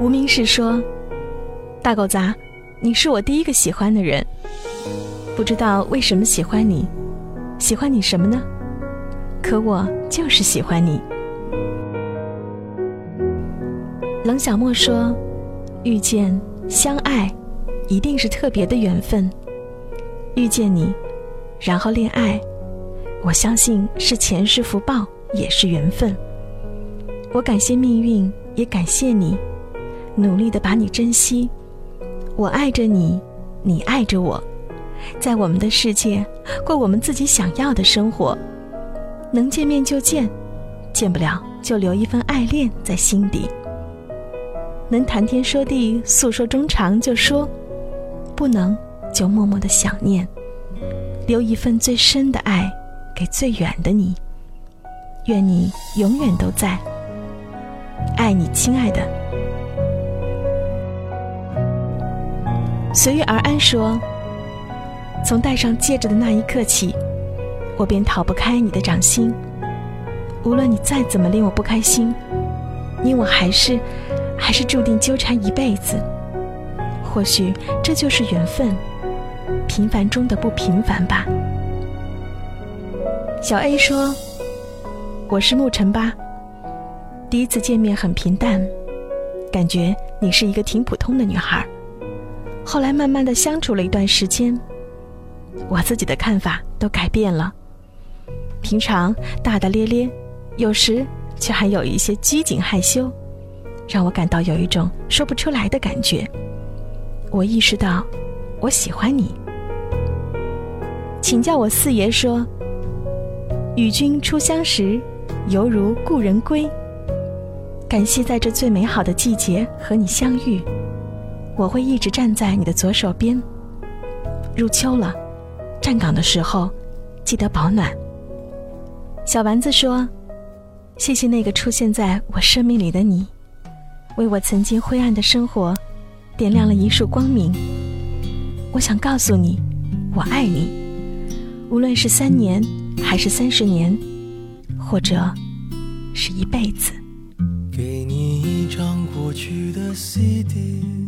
无名氏说：“大狗杂，你是我第一个喜欢的人，不知道为什么喜欢你，喜欢你什么呢？可我就是喜欢你。”冷小莫说：“遇见、相爱，一定是特别的缘分。遇见你，然后恋爱，我相信是前世福报，也是缘分。我感谢命运，也感谢你。”努力的把你珍惜，我爱着你，你爱着我，在我们的世界过我们自己想要的生活，能见面就见，见不了就留一份爱恋在心底。能谈天说地诉说衷肠就说，不能就默默的想念，留一份最深的爱给最远的你。愿你永远都在，爱你，亲爱的。随遇而安说：“从戴上戒指的那一刻起，我便逃不开你的掌心。无论你再怎么令我不开心，你我还是，还是注定纠缠一辈子。或许这就是缘分，平凡中的不平凡吧。”小 A 说：“我是沐晨吧。第一次见面很平淡，感觉你是一个挺普通的女孩。”后来慢慢的相处了一段时间，我自己的看法都改变了。平常大大咧咧，有时却还有一些拘谨害羞，让我感到有一种说不出来的感觉。我意识到，我喜欢你。请叫我四爷说：“与君初相识，犹如故人归。”感谢在这最美好的季节和你相遇。我会一直站在你的左手边。入秋了，站岗的时候记得保暖。小丸子说：“谢谢那个出现在我生命里的你，为我曾经灰暗的生活点亮了一束光明。我想告诉你，我爱你，无论是三年，还是三十年，或者是一辈子。”给你一张过去的 CD。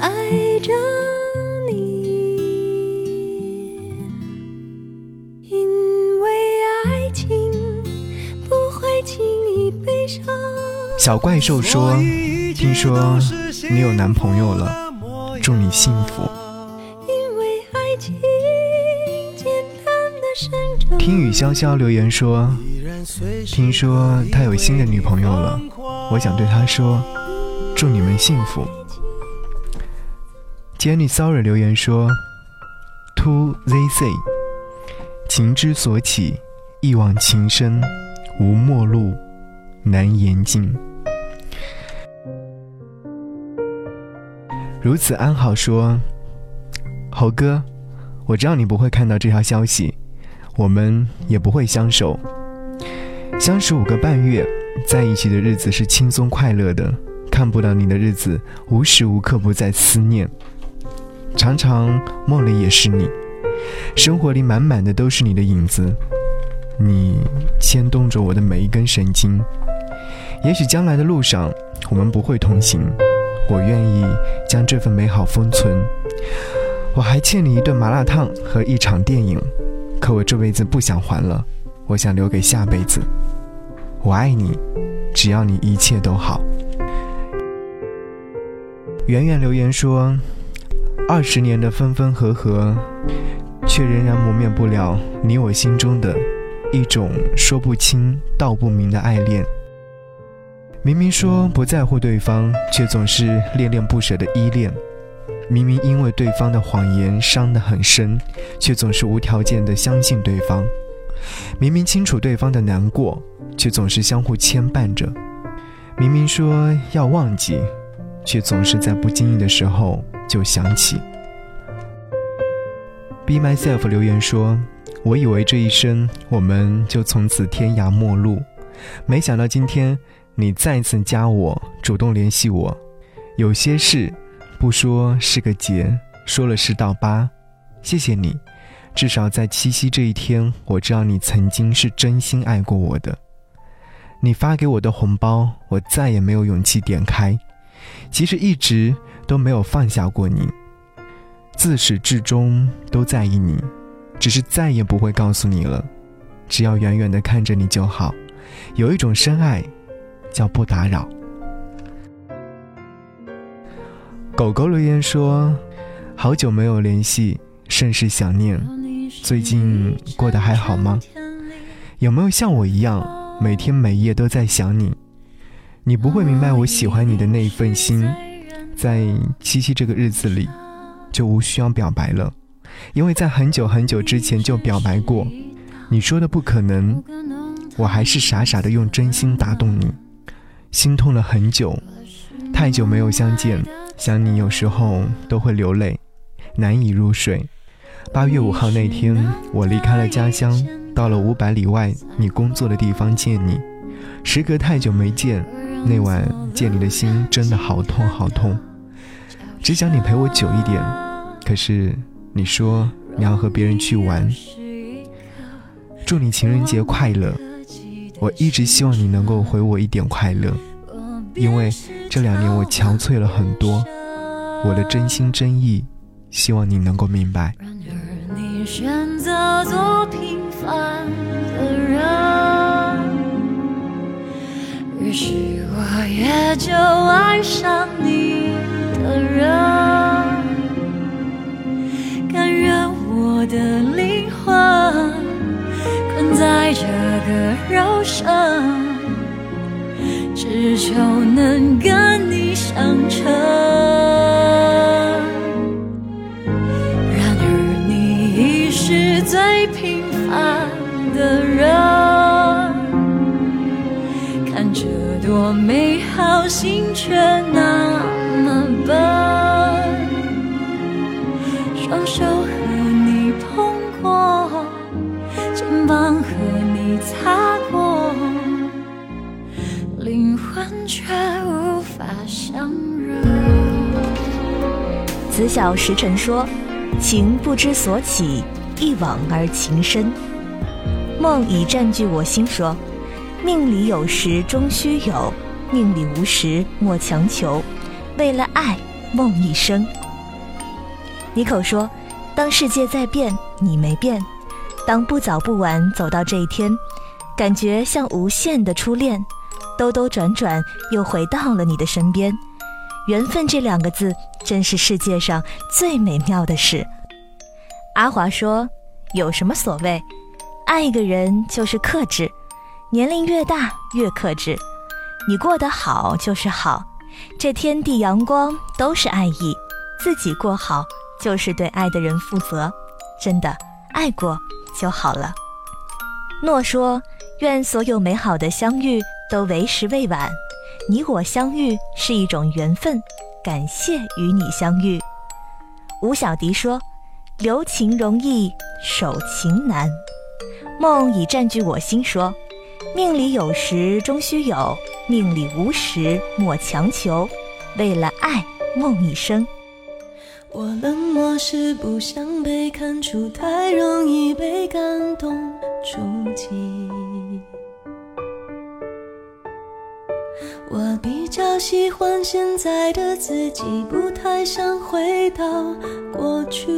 爱着你，因为爱情不会轻易悲伤。小怪兽说：“听说你有男朋友了，祝你幸福。”因为爱情简单的生长。听雨潇潇留言说：“听说他有新的女朋友了，我想对他说，祝你们幸福。” Jenny Sorry 留言说：“To ZC，情之所起，一往情深，无陌路，难言尽。”如此安好说：“猴哥，我知道你不会看到这条消息，我们也不会相守。相识五个半月，在一起的日子是轻松快乐的，看不到你的日子，无时无刻不在思念。”常常梦里也是你，生活里满满的都是你的影子，你牵动着我的每一根神经。也许将来的路上我们不会同行，我愿意将这份美好封存。我还欠你一顿麻辣烫和一场电影，可我这辈子不想还了，我想留给下辈子。我爱你，只要你一切都好。圆圆留言说。二十年的分分合合，却仍然磨灭不了你我心中的一种说不清道不明的爱恋。明明说不在乎对方，却总是恋恋不舍的依恋；明明因为对方的谎言伤得很深，却总是无条件的相信对方；明明清楚对方的难过，却总是相互牵绊着。明明说要忘记，却总是在不经意的时候就想起。Be myself 留言说：“我以为这一生我们就从此天涯陌路，没想到今天你再次加我，主动联系我。有些事不说是个结，说了是道疤。谢谢你，至少在七夕这一天，我知道你曾经是真心爱过我的。”你发给我的红包，我再也没有勇气点开。其实一直都没有放下过你，自始至终都在意你，只是再也不会告诉你了。只要远远的看着你就好。有一种深爱，叫不打扰。狗狗留言说：“好久没有联系，甚是想念。最近过得还好吗？有没有像我一样？”每天每夜都在想你，你不会明白我喜欢你的那一份心，在七夕这个日子里，就无需要表白了，因为在很久很久之前就表白过。你说的不可能，我还是傻傻的用真心打动你，心痛了很久，太久没有相见，想你有时候都会流泪，难以入睡。八月五号那天，我离开了家乡。到了五百里外你工作的地方见你，时隔太久没见，那晚见你的心真的好痛好痛，只想你陪我久一点，可是你说你要和别人去玩。祝你情人节快乐，我一直希望你能够回我一点快乐，因为这两年我憔悴了很多，我的真心真意，希望你能够明白。烦的是我也就爱上你的人，甘愿我的灵魂困在这个肉身，只求能跟你相称。心却那么笨。双手和你碰过，肩膀和你擦过，灵魂却无法相认。子小时辰说：“情不知所起，一往而情深。”梦已占据我心，说：“命里有时终须有，命里无时莫强求。为了爱，梦一生。”尼口说：“当世界在变，你没变；当不早不晚走到这一天，感觉像无限的初恋，兜兜转转又回到了你的身边。缘分这两个字，真是世界上最美妙的事。”阿华说：“有什么所谓？”爱一个人就是克制，年龄越大越克制。你过得好就是好，这天地阳光都是爱意，自己过好就是对爱的人负责。真的爱过就好了。诺说：“愿所有美好的相遇都为时未晚，你我相遇是一种缘分，感谢与你相遇。”吴小迪说：“留情容易，守情难。”梦已占据我心，说：“命里有时终须有，命里无时莫强求。为了爱，梦一生。”我冷漠是不想被看出，太容易被感动触及。我比较喜欢现在的自己，不太想回到过去。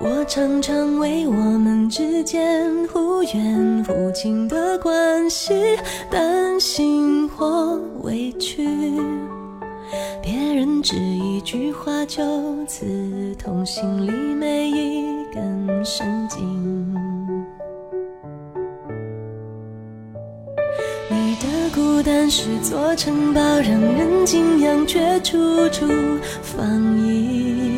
我常常为我们之间忽远忽近的关系担心或委屈，别人只一句话就刺痛心里每一根神经。你的孤单是座城堡，让人敬仰，却处处防御。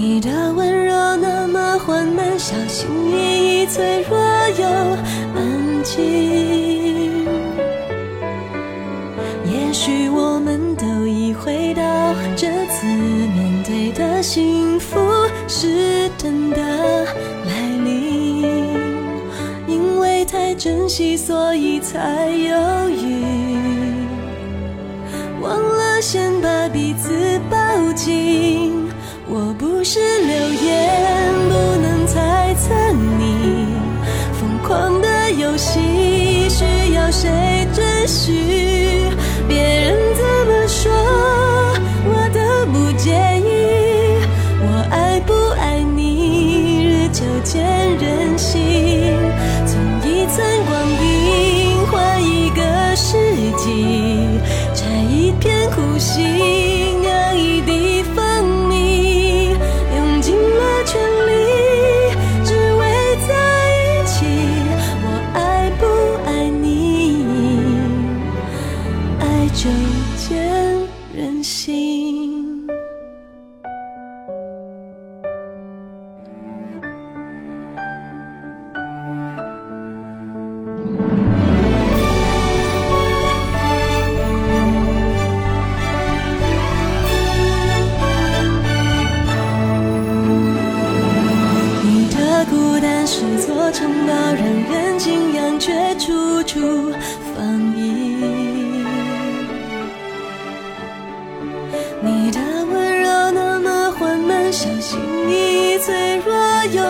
你的温柔那么缓慢，小心翼翼，脆弱又安静。也许我们都已回到这次面对的幸福是真的来临，因为太珍惜，所以才犹豫。忘了先把彼此抱紧，我。是流言不能猜测你疯狂的游戏需要谁准许？相信你脆弱又。